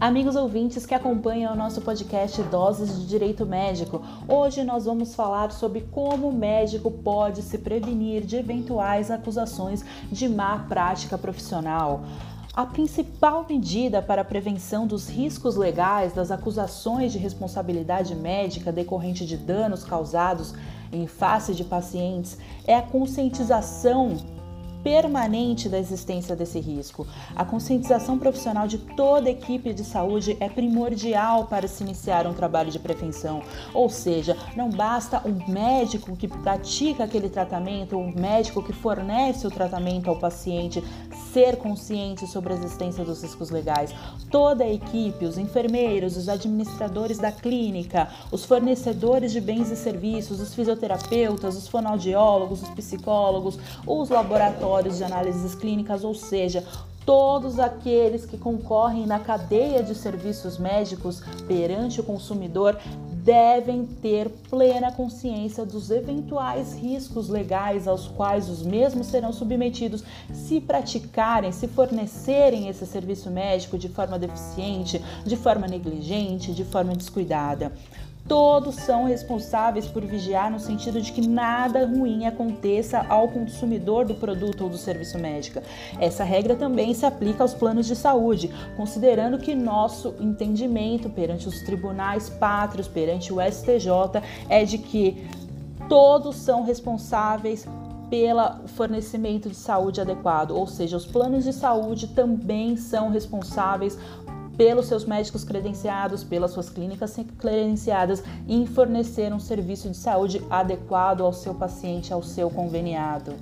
Amigos ouvintes que acompanham o nosso podcast Doses de Direito Médico, hoje nós vamos falar sobre como o médico pode se prevenir de eventuais acusações de má prática profissional. A principal medida para a prevenção dos riscos legais das acusações de responsabilidade médica decorrente de danos causados em face de pacientes é a conscientização permanente da existência desse risco. A conscientização profissional de toda a equipe de saúde é primordial para se iniciar um trabalho de prevenção. Ou seja, não basta um médico que pratica aquele tratamento, um médico que fornece o tratamento ao paciente ser consciente sobre a existência dos riscos legais. Toda a equipe, os enfermeiros, os administradores da clínica, os fornecedores de bens e serviços, os fisioterapeutas, os fonoaudiólogos, os psicólogos, os laboratórios laboratórios de análises clínicas, ou seja, todos aqueles que concorrem na cadeia de serviços médicos perante o consumidor devem ter plena consciência dos eventuais riscos legais aos quais os mesmos serão submetidos se praticarem, se fornecerem esse serviço médico de forma deficiente, de forma negligente, de forma descuidada todos são responsáveis por vigiar no sentido de que nada ruim aconteça ao consumidor do produto ou do serviço médico. Essa regra também se aplica aos planos de saúde, considerando que nosso entendimento perante os tribunais pátrios, perante o STJ, é de que todos são responsáveis pelo fornecimento de saúde adequado, ou seja, os planos de saúde também são responsáveis pelos seus médicos credenciados, pelas suas clínicas credenciadas em fornecer um serviço de saúde adequado ao seu paciente, ao seu conveniado.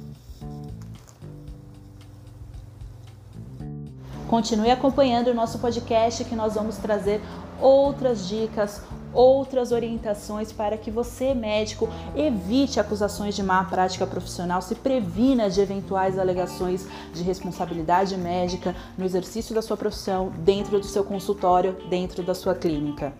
Continue acompanhando o nosso podcast que nós vamos trazer outras dicas, outras orientações para que você, médico, evite acusações de má prática profissional, se previna de eventuais alegações de responsabilidade médica no exercício da sua profissão, dentro do seu consultório, dentro da sua clínica.